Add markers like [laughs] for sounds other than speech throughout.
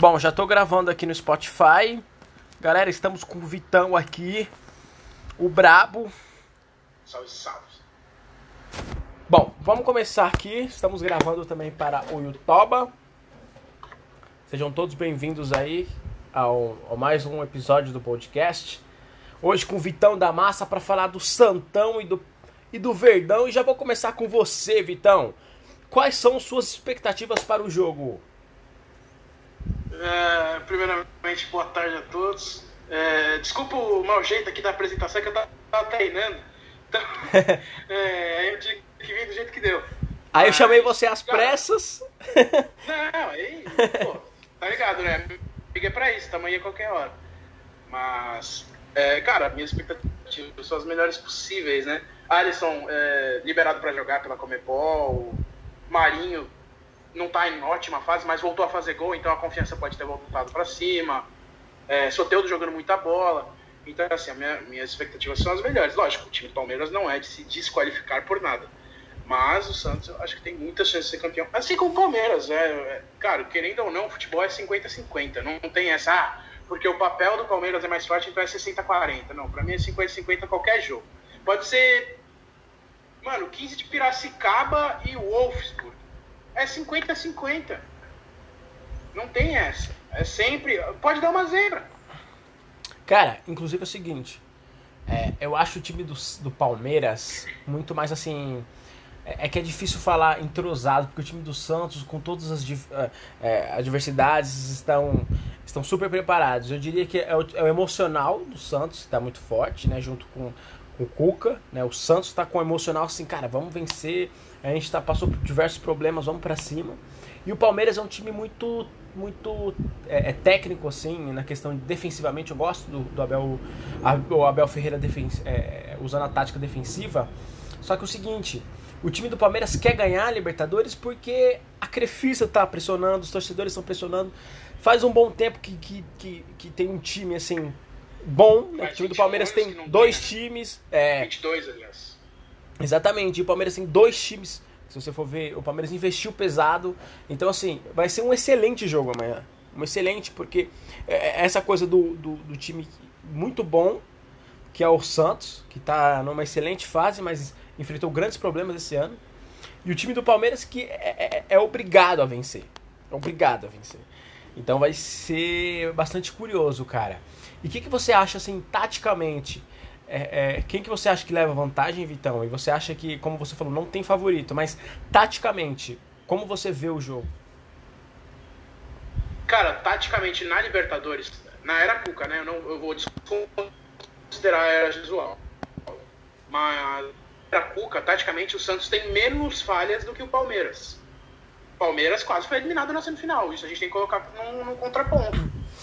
Bom, já tô gravando aqui no Spotify. Galera, estamos com o Vitão aqui, o Brabo. Salve, salve. Bom, vamos começar aqui. Estamos gravando também para o YouTube. Sejam todos bem-vindos aí ao, ao, mais um episódio do podcast. Hoje com o Vitão da Massa para falar do Santão e do, e do Verdão. E já vou começar com você, Vitão. Quais são suas expectativas para o jogo? É, primeiramente, boa tarde a todos. É, desculpa o mau jeito aqui da apresentação, que eu tava treinando. Então, [laughs] é, eu tinha que vir do jeito que deu. Aí eu chamei você às cara, pressas. [laughs] Não, aí, pô, tá ligado, né? Fiquei pra isso, tamanho a qualquer hora. Mas, é, cara, minhas expectativas são as melhores possíveis, né? Alisson é, liberado para jogar pela Comebol, Marinho não está em ótima fase, mas voltou a fazer gol, então a confiança pode ter voltado para cima. É, Soteudo jogando muita bola. Então, assim, minha, minhas expectativas são as melhores. Lógico, o time do Palmeiras não é de se desqualificar por nada. Mas o Santos, eu acho que tem muita chance de ser campeão. Assim como o Palmeiras. É, é cara, querendo ou não, o futebol é 50-50. Não, não, tem essa, ah, porque o papel do Palmeiras é mais forte, então é 60-40. Não, pra mim é 50-50 qualquer jogo. Pode ser, mano, 15 de Piracicaba e Wolfsburg é 50-50. Não tem essa. É sempre. Pode dar uma zebra. Cara, inclusive é o seguinte. É, eu acho o time do, do Palmeiras muito mais assim. É, é, que é difícil falar entrosado, porque o time do Santos, com todas as é, é, adversidades, estão, estão super preparados. Eu diria que é o, é o emocional do Santos, está muito forte, né? Junto com, com o Cuca. Né? O Santos está com o emocional assim, cara, vamos vencer a gente tá, passou por diversos problemas, vamos para cima. E o Palmeiras é um time muito muito é, é, técnico assim na questão de defensivamente eu gosto do, do Abel o Abel Ferreira defen é, usando a tática defensiva só que é o seguinte o time do Palmeiras quer ganhar a Libertadores porque a Crefisa está pressionando os torcedores estão pressionando faz um bom tempo que, que, que, que tem um time assim bom né? o time do Palmeiras tem dois tem, né? times é, 22 aliás Exatamente, e o Palmeiras tem dois times. Se você for ver, o Palmeiras investiu pesado. Então, assim, vai ser um excelente jogo amanhã. Um excelente, porque é, é essa coisa do, do, do time muito bom, que é o Santos, que está numa excelente fase, mas enfrentou grandes problemas esse ano. E o time do Palmeiras que é, é, é obrigado a vencer. É obrigado a vencer. Então vai ser bastante curioso, cara. E o que, que você acha, assim, taticamente? É, é, quem que você acha que leva vantagem, Vitão? E você acha que, como você falou, não tem favorito, mas taticamente, como você vê o jogo? Cara, taticamente na Libertadores, na era Cuca, né? Eu, não, eu vou considerar a era visual. Mas na era Cuca, taticamente, o Santos tem menos falhas do que o Palmeiras. O Palmeiras quase foi eliminado na semifinal. Isso a gente tem que colocar no, no contraponto.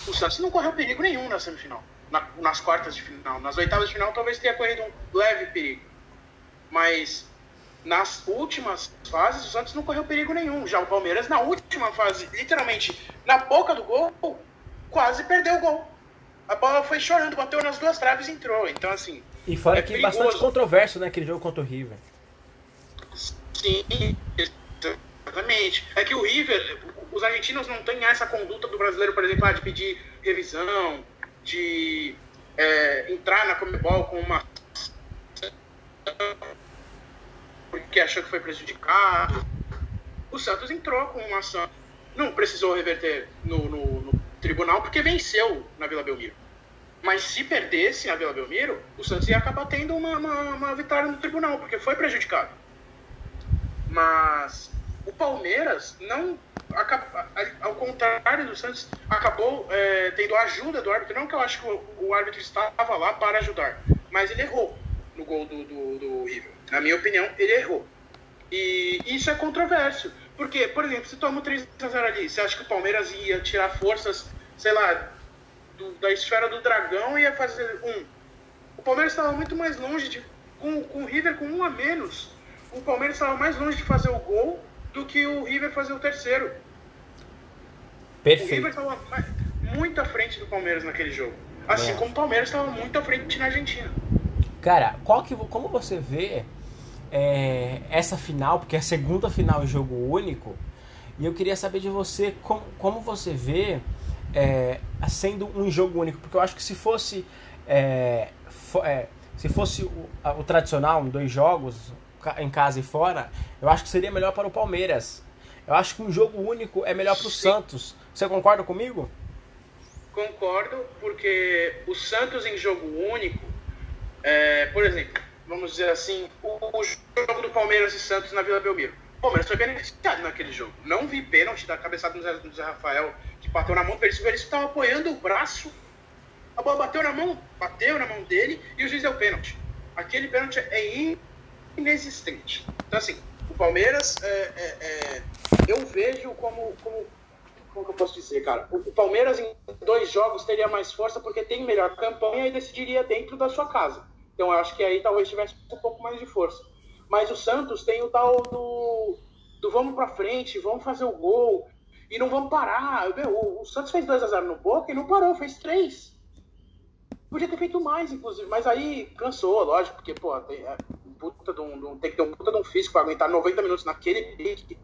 O Santos não correu perigo nenhum na semifinal na, nas quartas de final. Nas oitavas de final talvez tenha corrido um leve perigo. Mas nas últimas fases o Santos não correu perigo nenhum. Já o Palmeiras na última fase, literalmente na boca do gol, quase perdeu o gol. A bola foi chorando, bateu nas duas traves e entrou. Então assim. E fora é que perigoso. bastante controverso, né, aquele jogo contra o River. Sim, exatamente. É que o River, os argentinos não têm essa conduta do brasileiro, por exemplo, ah, de pedir revisão, de é, entrar na Comebol com uma porque achou que foi prejudicado. O Santos entrou com uma ação, não precisou reverter no, no, no tribunal porque venceu na Vila Belmiro. Mas se perdesse na Vila Belmiro, o Santos ia acabar tendo uma, uma, uma vitória no tribunal, porque foi prejudicado. Mas o Palmeiras não ao contrário do Santos, acabou é, tendo a ajuda do árbitro. Não que eu acho que o, o, árbitro estava lá para ajudar, mas ele errou no gol do, do, do River. Na minha opinião, ele errou. E isso é controverso. Porque, por exemplo, se toma 3 a 0 ali, você acha que o Palmeiras ia tirar forças, sei lá, do, da esfera do dragão e ia fazer um? O Palmeiras estava muito mais longe de. Com, com o River com um a menos. O Palmeiras estava mais longe de fazer o gol do que o River fazer o terceiro. Perfeito. O River estava muito à frente do Palmeiras naquele jogo. Assim é. como o Palmeiras estava muito à frente na Argentina. Cara, qual que, como você vê é, essa final, porque é a segunda final em jogo único, e eu queria saber de você como, como você vê é, sendo um jogo único, porque eu acho que se fosse é, é, se fosse o, o, tradicional, dois jogos em casa e fora, eu acho que seria melhor para o Palmeiras. Eu acho que um jogo único é melhor para o Santos. Você concorda comigo? Concordo, porque o Santos em jogo único, é, por exemplo, vamos dizer assim, o, o, jogo do Palmeiras e Santos na Vila Belmiro. O Palmeiras foi beneficiado naquele jogo. Não vi pênalti da cabeçada do Zé, Rafael, que bateu na mão do Veríssimo. O Veríssimo estava apoiando o braço. A bola bateu na mão, bateu na mão dele e o juiz deu pênalti. Aquele pênalti é inexistente. Então, assim, o Palmeiras, é, é, é, eu vejo como, como como que eu posso dizer, cara? O, Palmeiras em dois jogos teria mais força porque tem melhor campanha e decidiria dentro da sua casa. Então eu acho que aí talvez tivesse um pouco mais de força. Mas o Santos tem o tal do, do vamos pra frente, vamos fazer o gol e não vamos parar. Meu, o, o Santos fez 2 a 0 no Boca e não parou, fez 3. Podia ter feito mais, inclusive, mas aí cansou, lógico, porque, pô, tem, é, puta de um, tem que ter um puta de um físico para aguentar 90 minutos naquele pique.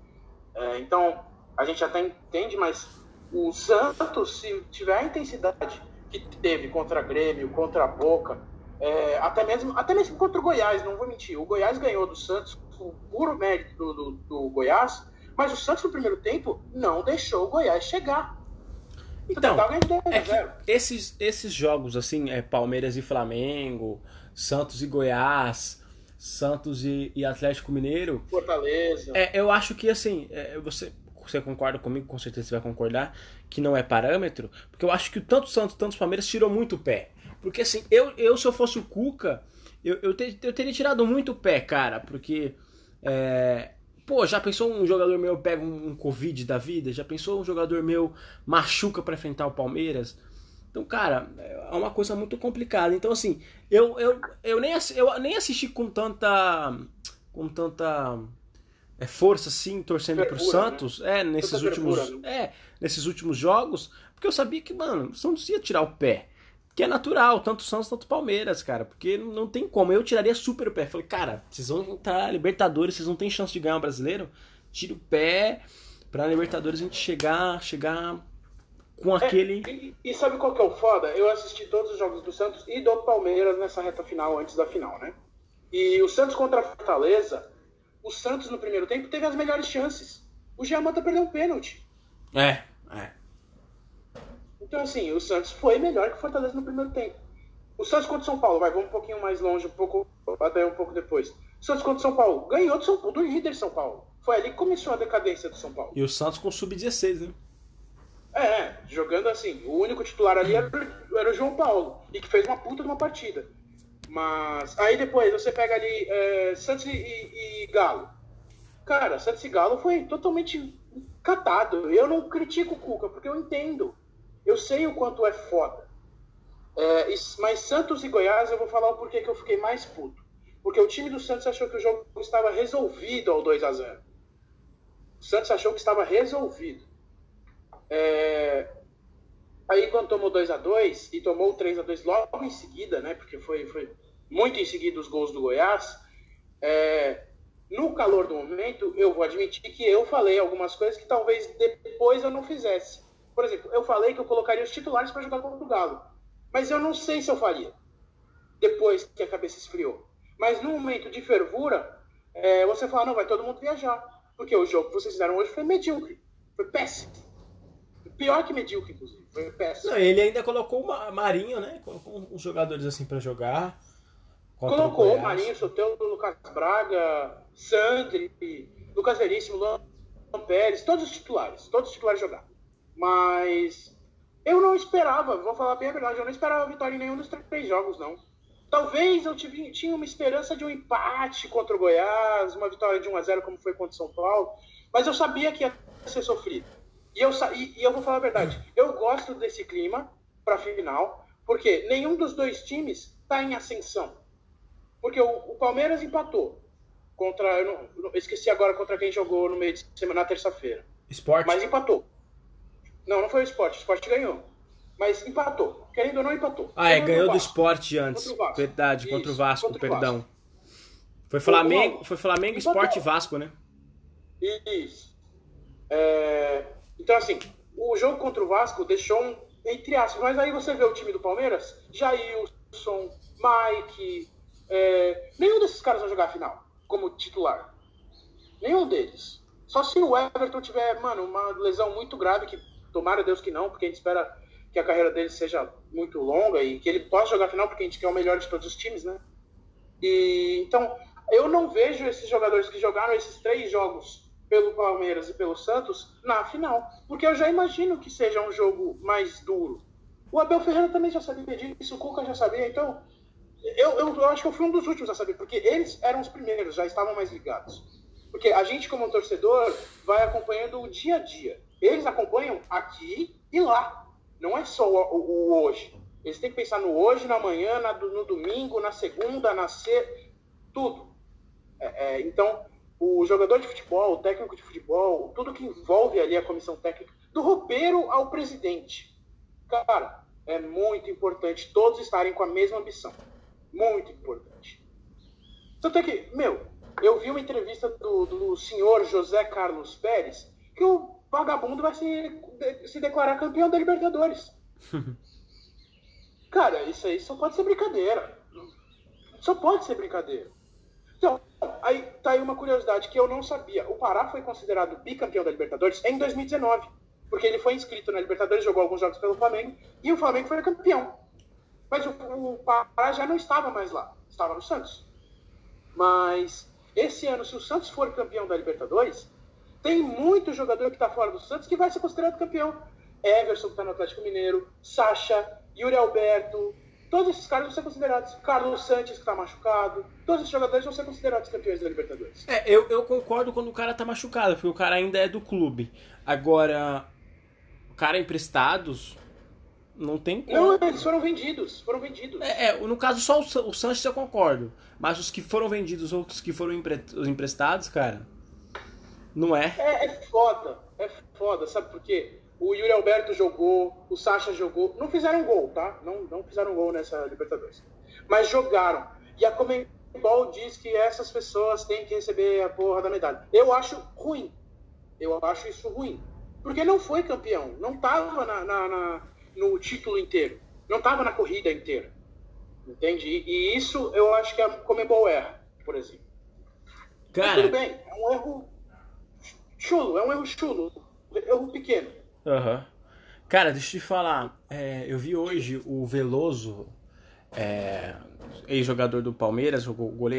É, então, a gente até entende, mas o Santos, se tiver a intensidade que teve contra Grêmio, contra a Boca, é, até, mesmo, até mesmo contra o Goiás, não vou mentir, o Goiás ganhou do Santos com puro mérito do, do, do Goiás, mas o Santos no primeiro tempo não deixou o Goiás chegar. Então, é que esses, esses jogos assim, é Palmeiras e Flamengo, Santos e Goiás, Santos e, e Atlético Mineiro. Fortaleza. É, eu acho que assim, é, você você concorda comigo, com certeza você vai concordar, que não é parâmetro, porque eu acho que tanto o Santos, tanto o Palmeiras tirou muito o pé. Porque assim, eu, eu se eu fosse o Cuca, eu, eu, ter, eu teria tirado muito o pé, cara, porque. É, pô, já pensou um jogador meu pega um, um Covid da vida? Já pensou um jogador meu machuca para enfrentar o Palmeiras? Então, cara, é uma coisa muito complicada. Então, assim, eu, eu, eu, nem, eu nem assisti com tanta. com tanta é, força assim torcendo pro Santos, né? é, nesses últimos, né? é, nesses últimos jogos, porque eu sabia que, mano, o Santos ia tirar o pé. Que é natural, tanto o Santos quanto o Palmeiras, cara, porque não tem como. Eu tiraria super o pé. Falei, cara, vocês vão entrar Libertadores, vocês não têm chance de ganhar o um brasileiro. Tira o pé pra Libertadores a gente chegar, chegar com é, aquele. É, e, e, sabe qual que é o foda? Eu assisti todos os jogos do Santos e do Palmeiras nessa reta final, antes da final, né? E o Santos contra a Fortaleza, o Santos no primeiro tempo teve as melhores chances. O Giamanta perdeu um pênalti. É, é. Então, assim, o Santos foi melhor que o Fortaleza no primeiro tempo. O Santos contra o São Paulo, vai, vamos um pouquinho mais longe, um pouco, até um pouco depois. O Santos contra o São Paulo, ganhou do, São, do líder São Paulo. Foi ali que começou a decadência do São Paulo. E o Santos com sub-16, né? É, jogando assim. O único titular ali era, era, o João Paulo, e que fez uma puta de uma partida. Mas aí depois você pega ali é, Santos e, e, Galo. Cara, Santos e Galo foi totalmente catado. Eu não critico o Cuca, porque eu entendo. Eu sei o quanto é foda. É, mas Santos e Goiás, eu vou falar o porquê que eu fiquei mais puto. Porque o time do Santos achou que o jogo estava resolvido ao 2 a 0 O Santos achou que estava resolvido. É, Aí quando tomou 2 a 2 e tomou 3 a 2 logo em seguida, né? Porque foi, foi muito em seguida os gols do Goiás. É, no calor do momento, eu vou admitir que eu falei algumas coisas que talvez depois eu não fizesse. Por exemplo, eu falei que eu colocaria os titulares para jogar contra o Galo. Mas eu não sei se eu faria. Depois que a cabeça esfriou. Mas no momento de fervura, é, você fala, não, vai todo mundo viajar. Porque o jogo que vocês fizeram hoje foi medíocre. Foi péssimo. Pior que medíocre, inclusive. Foi péssimo. Não, ele ainda colocou o Marinho, né? Colocou uns jogadores assim para jogar. Colocou o Marinho, Soteldo, Lucas Braga, Sandri, Lucas Veríssimo, Luan Pérez, todos os titulares. Todos os titulares jogaram. Mas eu não esperava, vou falar bem a verdade, eu não esperava vitória em nenhum dos três jogos, não. Talvez eu tive, tinha uma esperança de um empate contra o Goiás, uma vitória de 1 a 0 como foi contra o São Paulo, mas eu sabia que ia ser sofrido. E eu, e, e eu vou falar a verdade, eu gosto desse clima para final, porque nenhum dos dois times está em ascensão. Porque o, o Palmeiras empatou contra, eu, não, eu esqueci agora contra quem jogou no meio de semana, na terça-feira. Esporte? Mas empatou. Não, não foi o esporte, o esporte ganhou. Mas empatou. Querendo ou não, empatou. Ah, é, ganhou do esporte antes. Verdade, contra o Vasco, contra o Vasco perdão. Vasco. Foi Flamengo, foi Flamengo Esporte Vasco, né? Isso. É, então, assim, o jogo contra o Vasco deixou um, entre aspas, mas aí você vê o time do Palmeiras, Jailson, Mike, é, nenhum desses caras vai jogar a final como titular. Nenhum deles. Só se o Everton tiver, mano, uma lesão muito grave, que tomara Deus que não, porque a gente espera que a carreira dele seja muito longa e que ele possa jogar a final, porque a gente quer o melhor de todos os times, né? E, então, eu não vejo esses jogadores que jogaram esses três jogos pelo Palmeiras e pelo Santos na final, porque eu já imagino que seja um jogo mais duro. O Abel Ferreira também já sabia disso, o Cuca já sabia, então eu, eu, eu, acho que eu fui um dos últimos a saber, porque eles eram os primeiros, já estavam mais ligados. Porque a gente, como torcedor, vai acompanhando o dia a dia. Eles acompanham aqui e lá. Não é só o, o, o hoje. Eles têm que pensar no hoje, na manhã, na, no domingo, na segunda, na sexta, tudo. É, é, então, o jogador de futebol, o técnico de futebol, tudo que envolve ali a comissão técnica, do roupeiro ao presidente. Cara, é muito importante todos estarem com a mesma ambição. Muito importante. Tanto é que, meu, eu vi uma entrevista do, do senhor José Carlos Pérez que o vagabundo vai se, se declarar campeão da Libertadores. [laughs] Cara, isso aí só pode ser brincadeira. Só pode ser brincadeira. Então, aí tá aí uma curiosidade que eu não sabia. O Pará foi considerado bicampeão da Libertadores em 2019. Porque ele foi inscrito na Libertadores, jogou alguns jogos pelo Flamengo, e o Flamengo foi campeão. Mas o, o Pará já não estava mais lá, estava no Santos. Mas esse ano, se o Santos for campeão da Libertadores, tem muito jogador que está fora do Santos que vai ser considerado campeão. Everson, que está no Atlético Mineiro, Sacha, Yuri Alberto, todos esses caras vão ser considerados. Carlos Santos, que está machucado, todos esses jogadores vão ser considerados campeões da Libertadores. É, eu, eu concordo quando o cara está machucado, porque o cara ainda é do clube. Agora, o cara emprestados, não tem como. Não, eles foram vendidos. Foram vendidos. É, é no caso, só o, o Sanches eu concordo. Mas os que foram vendidos ou os que foram empre, os emprestados, cara. Não é. é. É foda. É foda, sabe por quê? O Yuri Alberto jogou, o Sacha jogou. Não fizeram gol, tá? Não, não fizeram gol nessa Libertadores. Mas jogaram. E a Comembol diz que essas pessoas têm que receber a porra da medalha. Eu acho ruim. Eu acho isso ruim. Porque não foi campeão. Não tava na, na, na no título inteiro. Não estava na corrida inteira. Entende? E, e, isso eu acho que a Comebol erra, por exemplo. Cara... Mas tudo bem, é um erro chulo, é um erro chulo. Erro pequeno. Uhum. Cara, deixa eu te falar. É, eu vi hoje o Veloso, é, ex-jogador do Palmeiras,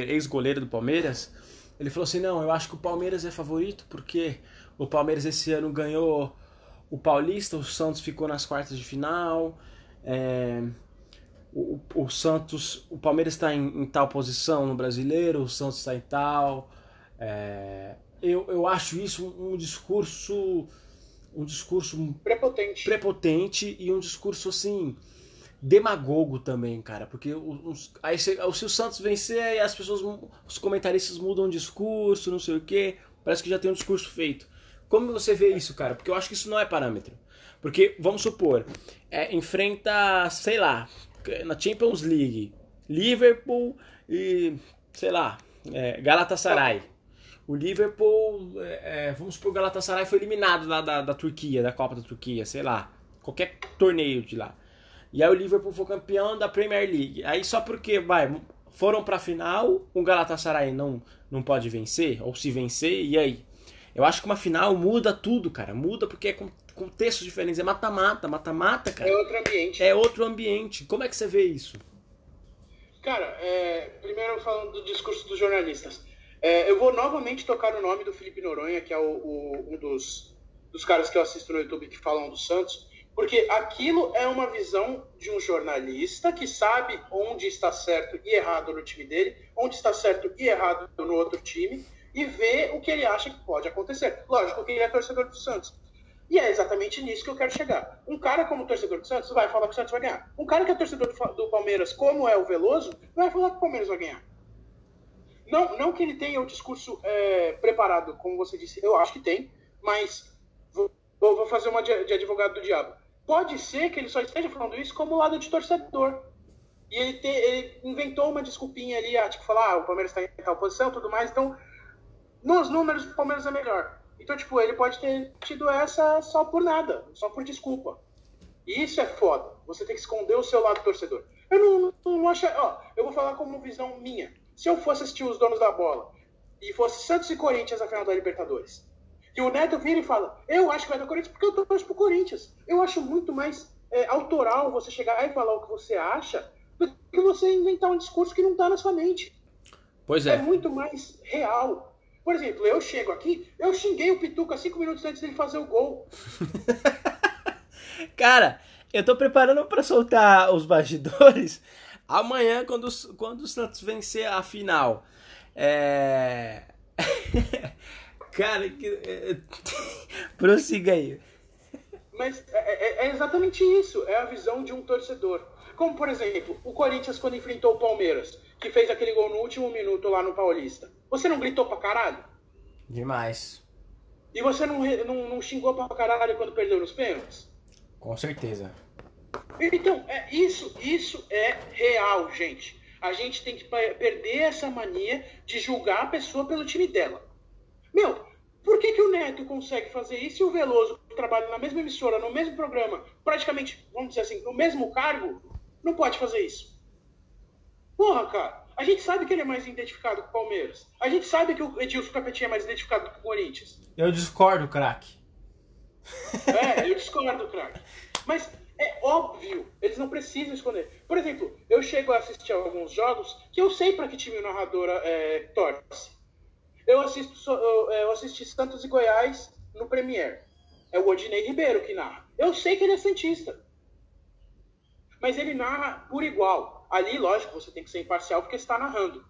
ex-goleiro do Palmeiras. Ele falou assim: não, eu acho que o Palmeiras é favorito porque o Palmeiras esse ano ganhou o Paulista, o Santos ficou nas quartas de final. É, o, o, Santos, o Palmeiras está em, em, tal posição no brasileiro, o Santos está em tal. É, eu, eu acho isso um, discurso. Um discurso prepotente. prepotente e um discurso assim demagogo também, cara, porque os, aí se, o Santos vencer, aí as pessoas, os comentaristas mudam o discurso, não sei o que, parece que já tem um discurso feito. Como você vê isso, cara? Porque eu acho que isso não é parâmetro. Porque, vamos supor, é, enfrenta, sei lá, na Champions League, Liverpool e, sei lá, é, Galatasaray. O Liverpool, é, é vamos supor, o Galatasaray foi eliminado da, da, da Turquia, da Copa da Turquia, sei lá, qualquer torneio de lá. E aí o Liverpool foi campeão da Premier League. Aí só porque, vai, foram pra final, o Galatasaray não, não pode vencer, ou se vencer, e aí? Eu acho que uma final muda tudo, cara. Muda porque é contextos diferentes. É mata-mata, mata-mata, cara. É outro ambiente. É outro ambiente. Como é que você vê isso? Cara, é, primeiro falando do discurso dos jornalistas. É, eu vou novamente tocar o nome do Felipe Noronha, que é o, o, um dos, dos caras que eu assisto no YouTube que falam do Santos, porque aquilo é uma visão de um jornalista que sabe onde está certo e errado no time dele, onde está certo e errado no outro time, e ver o que ele acha que pode acontecer. Lógico que ele é torcedor do Santos. E é exatamente nisso que eu quero chegar. Um cara como torcedor do Santos vai falar que o Santos vai ganhar. Um cara que é torcedor do Palmeiras, como é o Veloso, vai falar que o Palmeiras vai ganhar. Não, não que ele tenha o discurso é, preparado, como você disse, eu acho que tem, mas vou, vou fazer uma de, de, advogado do diabo. Pode ser que ele só esteja falando isso como lado de torcedor. E ele, te, ele inventou uma desculpinha ali, ah, tipo, falar, ah, o Palmeiras está em tal posição tudo mais, então nos números, o Palmeiras é melhor. Então, tipo, ele pode ter tido essa só por nada, só por desculpa. E isso é foda. Você tem que esconder o seu lado torcedor. Eu não, não, não acho. Ó, eu vou falar como visão minha. Se eu fosse assistir os donos da bola e fosse Santos e Corinthians na final da Libertadores, e o Neto vira e fala: Eu acho que vai dar Corinthians porque eu torço pro Corinthians. Eu acho muito mais é, autoral você chegar e falar o que você acha do que você inventar um discurso que não tá na sua mente. Pois é. É muito mais real. Por exemplo, eu chego aqui, eu xinguei o Pituca cinco minutos antes dele fazer o gol. [laughs] Cara, eu tô preparando para soltar os bastidores amanhã quando, quando o Santos vencer a final. É. [laughs] Cara, que. É, [laughs] prossiga aí. Mas é, é, é, exatamente isso. É a visão de um torcedor. Como, por exemplo, o Corinthians quando enfrentou o Palmeiras, que fez aquele gol no último minuto lá no Paulista. Você não gritou pra caralho? Demais. E você não, não, não xingou pra caralho quando perdeu nos pênaltis? Com certeza. Então, é, isso, isso é real, gente. A gente tem que perder essa mania de julgar a pessoa pelo time dela. Meu, por que, que o Neto consegue fazer isso e o Veloso, que trabalha na mesma emissora, no mesmo programa, praticamente, vamos dizer assim, no mesmo cargo, não pode fazer isso? Porra, cara. A gente sabe que ele é mais identificado com o Palmeiras. A gente sabe que o Edilson Capetinho é mais identificado com o Corinthians. Eu discordo, craque. É, eu [laughs] discordo, craque. Mas é óbvio, eles não precisam esconder. Por exemplo, eu chego a assistir alguns jogos que eu sei para que time o narrador é, torce. Eu assisto, eu assisti Santos e Goiás no Premier. É o Odinei Ribeiro que narra. Eu sei que ele é santista. Mas ele narra por igual. Ali, lógico, você tem que ser imparcial porque está narrando.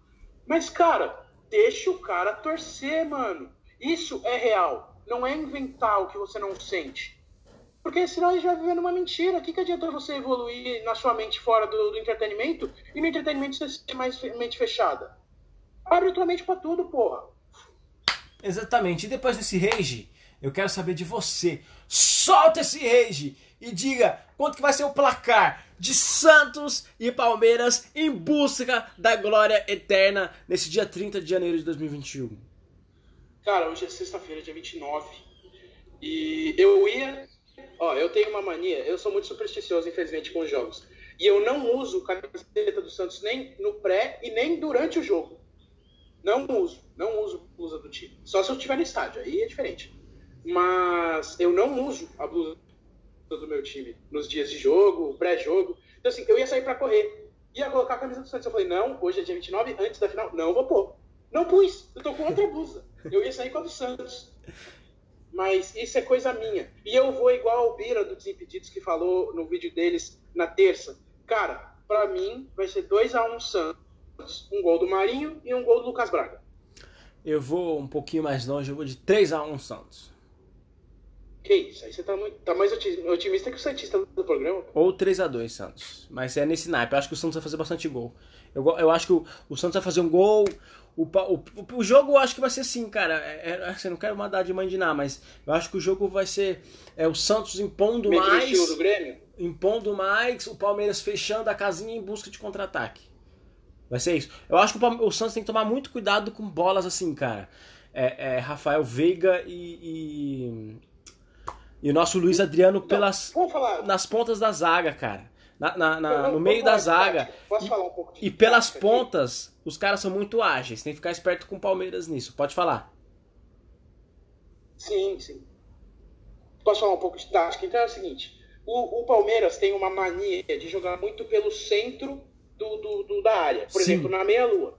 Mas, cara, deixa o cara torcer, mano. Isso é real. Não é inventar o que você não sente. Porque senão a gente vai viver numa mentira. O que, que adianta você evoluir na sua mente fora do, do entretenimento e no entretenimento você ser mais mente fechada? Abre tua mente pra tudo, porra. Exatamente. E depois desse rage, eu quero saber de você. Solta esse rage e diga quanto que vai ser o placar de Santos e Palmeiras em busca da glória eterna nesse dia 30 de janeiro de 2021. Cara, hoje é sexta-feira, dia 29. E eu ia. Ó, eu tenho uma mania, eu sou muito supersticioso, infelizmente, com os jogos. E eu não uso camiseta do Santos nem no pré e nem durante o jogo. Não uso, não uso blusa do time. Só se eu estiver no estádio, aí é diferente. Mas eu não uso a blusa do meu time nos dias de jogo, pré-jogo. Então, assim, eu ia sair para correr. Ia colocar a camisa do Santos. Eu falei, não, hoje é dia 29, antes da final, não vou pôr. Não pus, eu tô com outra blusa. Eu ia sair com a do Santos. Mas isso é coisa minha. E eu vou igual o Bira do Desimpedidos que falou no vídeo deles na terça. Cara, para mim vai ser 2 a 1 um Santos um gol do Marinho e um gol do Lucas Braga. Eu vou um pouquinho mais longe, eu vou de 3 a 1 Santos. Que isso, aí você tá, muito, tá mais otimista que o Santista do programa. Ou 3 a 2 Santos. Mas é nesse naipe. Eu acho que o Santos vai fazer bastante gol. Eu, eu acho que o, o Santos vai fazer um gol. O, o, o, jogo eu acho que vai ser assim, cara. É, é, assim, não quero mandar de mandinar, mas eu acho que o jogo vai ser é, o Santos impondo Meio mais. Do Grêmio? Impondo mais, o Palmeiras fechando a casinha em busca de contra-ataque. Vai ser isso. Eu acho que o, o Santos tem que tomar muito cuidado com bolas assim, cara. É, é Rafael Veiga e, e, e, o nosso Luiz Adriano pelas nas pontas da zaga, cara. Na, na, na no meio da zaga. Posso e, falar um pouco E pelas pontas, aqui? os caras são muito ágeis. Tem que ficar esperto com o Palmeiras nisso. Pode falar. Sim, sim. Posso falar um pouco de tática? Então é o seguinte: o, o Palmeiras tem uma mania de jogar muito pelo centro do, do, do da área. Por Sim. exemplo, na meia-lua.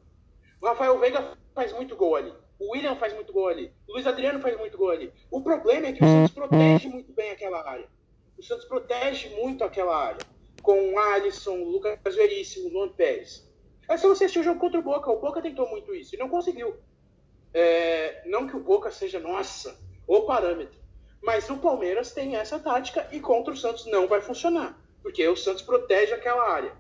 O Rafael Veiga faz muito gol ali. O William faz muito gol ali. O Luiz Adriano faz muito gol ali. O problema é que o Santos protege muito bem aquela área. O Santos protege muito aquela área. Com Alisson, Lucas Veríssimo, Luan Pérez. É só você assistir o jogo contra o Boca. O Boca tentou muito isso e não conseguiu. É, não que o Boca seja, nossa, o parâmetro. Mas o Palmeiras tem essa tática e contra o Santos não vai funcionar. Porque o Santos protege aquela área.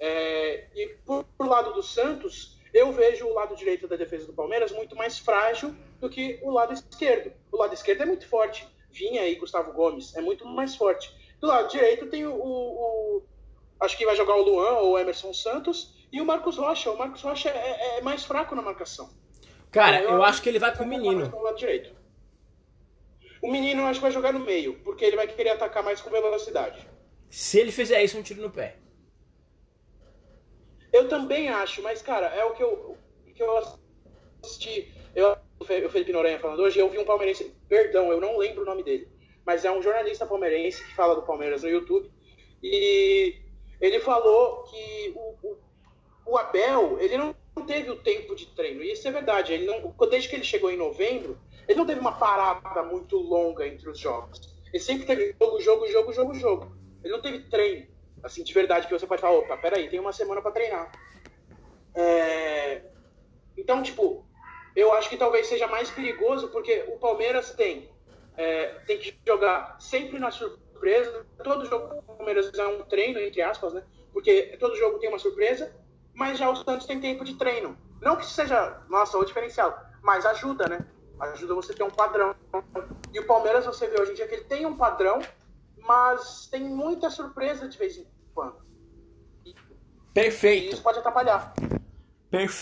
É, e por, por lado do Santos, eu vejo o lado direito da defesa do Palmeiras muito mais frágil do que o lado esquerdo. O lado esquerdo é muito forte. Vinha aí Gustavo Gomes, é muito mais forte. Do lado direito tem o, o, o acho que vai jogar o Luan ou o Emerson Santos e o Marcos Rocha. O Marcos Rocha é, é mais fraco na marcação. Cara, eu, eu acho que ele vai com o menino. lado direito. O menino acho que vai jogar no meio, porque ele vai querer atacar mais com velocidade. Se ele fizer isso, é um tiro no pé. Eu também acho, mas, cara, é o que eu, o que eu assisti. Eu, o Felipe Noronha falando hoje, eu vi um palmeirense. Perdão, eu não lembro o nome dele. Mas é um jornalista palmeirense que fala do Palmeiras no YouTube. E ele falou que o, o, o Abel, ele não teve o tempo de treino. E isso é verdade. Ele não, desde que ele chegou em novembro, ele não teve uma parada muito longa entre os jogos. Ele sempre teve jogo, jogo, jogo, jogo, jogo. Ele não teve treino, assim, de verdade, que você pode falar, opa, peraí, tem uma semana para treinar. É... Então, tipo, eu acho que talvez seja mais perigoso, porque o Palmeiras tem, é, tem que jogar sempre na surpresa. Todo jogo do Palmeiras é um treino, entre aspas, né? Porque todo jogo tem uma surpresa, mas já o Santos tem tempo de treino. Não que seja, nossa, o diferencial, mas ajuda, né? Ajuda você a ter um padrão. E o Palmeiras, você vê hoje em dia que ele tem um padrão, mas tem muita surpresa de vez em quando. Perfeito. E isso pode atrapalhar. Perfeito.